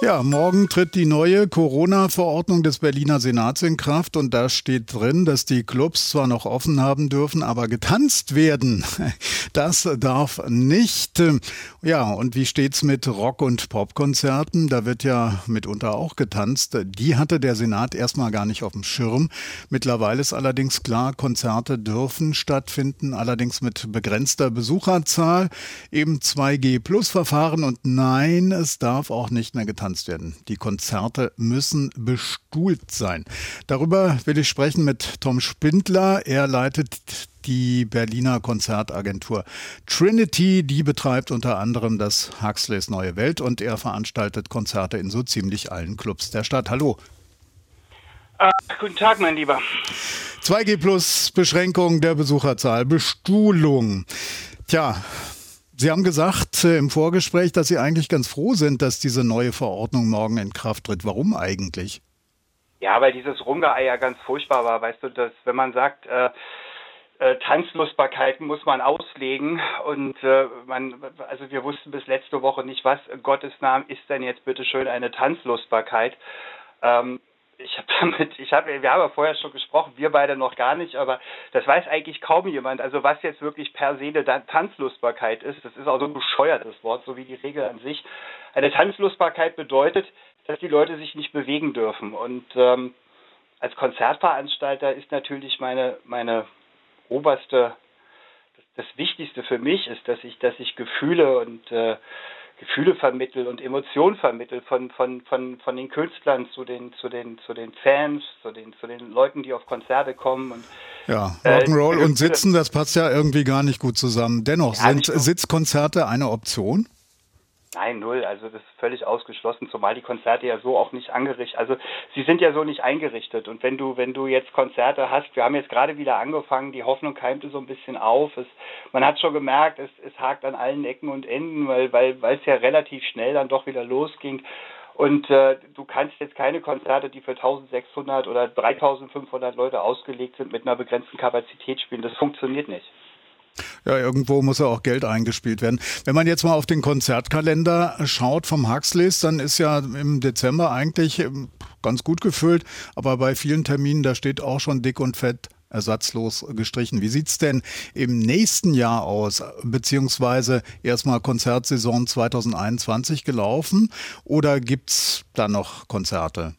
Ja, morgen tritt die neue Corona-Verordnung des Berliner Senats in Kraft und da steht drin, dass die Clubs zwar noch offen haben dürfen, aber getanzt werden. Das darf nicht. Ja, und wie steht's mit Rock- und Popkonzerten? Da wird ja mitunter auch getanzt. Die hatte der Senat erstmal gar nicht auf dem Schirm. Mittlerweile ist allerdings klar, Konzerte dürfen stattfinden, allerdings mit begrenzter Besucherzahl, eben 2G-Plus-Verfahren und nein, es darf auch nicht mehr getanzt getanzt werden. Die Konzerte müssen bestuhlt sein. Darüber will ich sprechen mit Tom Spindler. Er leitet die Berliner Konzertagentur Trinity. Die betreibt unter anderem das Huxleys Neue Welt und er veranstaltet Konzerte in so ziemlich allen Clubs der Stadt. Hallo. Uh, guten Tag, mein Lieber. 2G Plus Beschränkung der Besucherzahl, Bestuhlung. Tja, Sie haben gesagt äh, im Vorgespräch, dass Sie eigentlich ganz froh sind, dass diese neue Verordnung morgen in Kraft tritt. Warum eigentlich? Ja, weil dieses Rumgeei ja ganz furchtbar war. Weißt du, dass wenn man sagt, äh, äh, Tanzlustbarkeiten muss man auslegen und äh, man, also wir wussten bis letzte Woche nicht, was Gottes Namen ist denn jetzt bitte schön eine Tanzlustbarkeit. Ähm, ich habe damit, ich habe, wir haben ja vorher schon gesprochen, wir beide noch gar nicht, aber das weiß eigentlich kaum jemand. Also was jetzt wirklich per se eine Tanzlustbarkeit ist, das ist auch so ein bescheuertes Wort, so wie die Regel an sich. Eine Tanzlustbarkeit bedeutet, dass die Leute sich nicht bewegen dürfen. Und ähm, als Konzertveranstalter ist natürlich meine meine oberste, das, das Wichtigste für mich ist, dass ich, dass ich Gefühle und äh, Gefühle vermittelt und Emotionen vermittelt von, von, von, von den Künstlern zu den, zu den, zu den Fans, zu den, zu den Leuten, die auf Konzerte kommen. Und, ja, Rock'n'Roll äh, und Sitzen, das passt ja irgendwie gar nicht gut zusammen. Dennoch, sind Sitzkonzerte eine Option? Nein, null. Also das ist völlig ausgeschlossen, zumal die Konzerte ja so auch nicht angerichtet, also sie sind ja so nicht eingerichtet. Und wenn du, wenn du jetzt Konzerte hast, wir haben jetzt gerade wieder angefangen, die Hoffnung keimte so ein bisschen auf. Es, man hat schon gemerkt, es, es hakt an allen Ecken und Enden, weil, weil, weil es ja relativ schnell dann doch wieder losging. Und äh, du kannst jetzt keine Konzerte, die für 1600 oder 3500 Leute ausgelegt sind, mit einer begrenzten Kapazität spielen. Das funktioniert nicht. Ja, irgendwo muss ja auch Geld eingespielt werden. Wenn man jetzt mal auf den Konzertkalender schaut vom Huxleys, dann ist ja im Dezember eigentlich ähm, ganz gut gefüllt, aber bei vielen Terminen, da steht auch schon dick und fett ersatzlos gestrichen. Wie sieht's denn im nächsten Jahr aus? Beziehungsweise erstmal Konzertsaison 2021 gelaufen oder gibt's da noch Konzerte?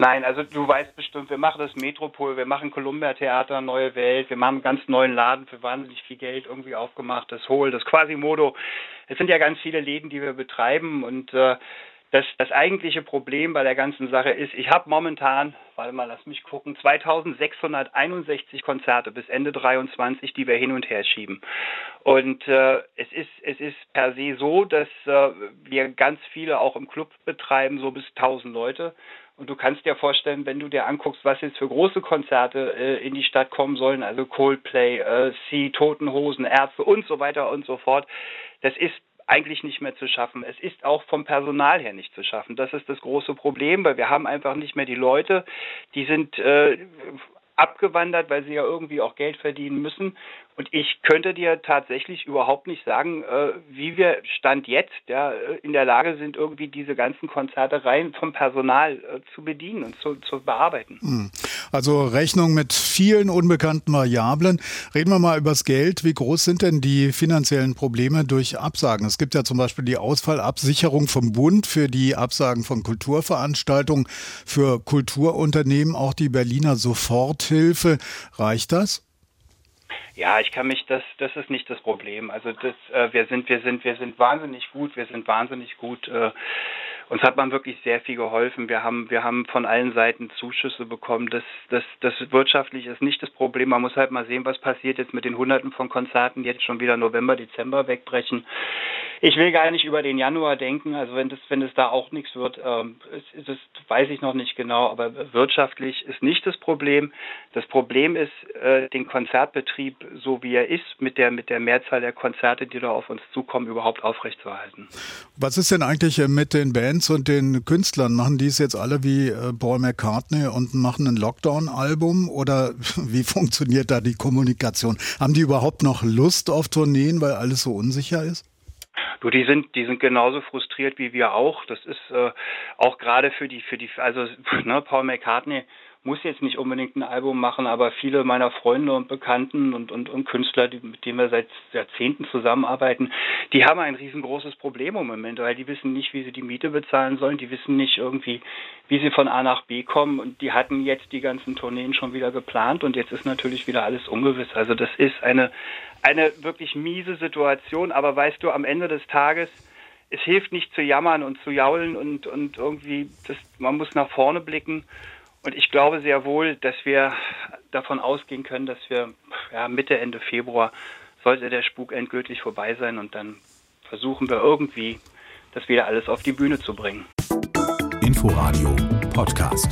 Nein, also du weißt bestimmt, wir machen das Metropol, wir machen Columbia Theater, Neue Welt, wir machen einen ganz neuen Laden für wahnsinnig viel Geld irgendwie aufgemacht, das Hol, das Quasimodo. Es sind ja ganz viele Läden, die wir betreiben und äh, das, das eigentliche Problem bei der ganzen Sache ist, ich habe momentan, warte mal, lass mich gucken, 2661 Konzerte bis Ende 23, die wir hin und her schieben. Und äh, es ist es ist per se so, dass äh, wir ganz viele auch im Club betreiben, so bis 1000 Leute. Und du kannst dir vorstellen, wenn du dir anguckst, was jetzt für große Konzerte äh, in die Stadt kommen sollen, also Coldplay, äh, Sea, Toten Hosen, Ärzte und so weiter und so fort, das ist eigentlich nicht mehr zu schaffen. Es ist auch vom Personal her nicht zu schaffen. Das ist das große Problem, weil wir haben einfach nicht mehr die Leute, die sind äh, abgewandert, weil sie ja irgendwie auch Geld verdienen müssen. Und ich könnte dir tatsächlich überhaupt nicht sagen, äh, wie wir Stand jetzt ja, in der Lage sind, irgendwie diese ganzen Konzerte rein vom Personal äh, zu bedienen und zu, zu bearbeiten. Hm. Also Rechnung mit vielen unbekannten Variablen. Reden wir mal übers Geld. Wie groß sind denn die finanziellen Probleme durch Absagen? Es gibt ja zum Beispiel die Ausfallabsicherung vom Bund für die Absagen von Kulturveranstaltungen, für Kulturunternehmen, auch die Berliner Soforthilfe. Reicht das? Ja, ich kann mich, das, das ist nicht das Problem. Also das, äh, wir sind, wir sind, wir sind wahnsinnig gut, wir sind wahnsinnig gut. Äh, uns hat man wirklich sehr viel geholfen. Wir haben, wir haben von allen Seiten Zuschüsse bekommen. Das, das, das wirtschaftlich ist nicht das Problem. Man muss halt mal sehen, was passiert jetzt mit den Hunderten von Konzerten, die jetzt schon wieder November, Dezember wegbrechen. Ich will gar nicht über den Januar denken. Also wenn das, wenn es da auch nichts wird, ähm, ist, das weiß ich noch nicht genau. Aber wirtschaftlich ist nicht das Problem. Das Problem ist, äh, den Konzertbetrieb, so wie er ist, mit der, mit der Mehrzahl der Konzerte, die da auf uns zukommen, überhaupt aufrechtzuerhalten. Was ist denn eigentlich äh, mit den Bands und den Künstlern? Machen die es jetzt alle wie äh, Paul McCartney und machen ein Lockdown-Album? Oder wie funktioniert da die Kommunikation? Haben die überhaupt noch Lust auf Tourneen, weil alles so unsicher ist? Du, die sind, die sind genauso frustriert wie wir auch. Das ist äh, auch gerade für die, für die, also ne, Paul McCartney muss jetzt nicht unbedingt ein Album machen, aber viele meiner Freunde und Bekannten und, und, und Künstler, die, mit denen wir seit Jahrzehnten zusammenarbeiten, die haben ein riesengroßes Problem im Moment, weil die wissen nicht, wie sie die Miete bezahlen sollen, die wissen nicht irgendwie, wie sie von A nach B kommen. Und die hatten jetzt die ganzen Tourneen schon wieder geplant. Und jetzt ist natürlich wieder alles ungewiss. Also das ist eine, eine wirklich miese Situation, aber weißt du, am Ende des Tages, es hilft nicht zu jammern und zu jaulen und, und irgendwie, das, man muss nach vorne blicken und ich glaube sehr wohl, dass wir davon ausgehen können, dass wir ja, Mitte, Ende Februar sollte der Spuk endgültig vorbei sein und dann versuchen wir irgendwie, das wieder alles auf die Bühne zu bringen. Inforadio Podcast.